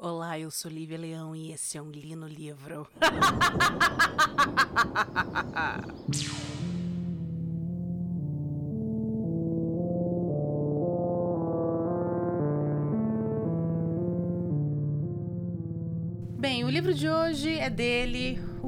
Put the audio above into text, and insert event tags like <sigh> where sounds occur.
Olá, eu sou Lívia Leão e esse é um Lino Livro. <laughs> Bem, o livro de hoje é dele,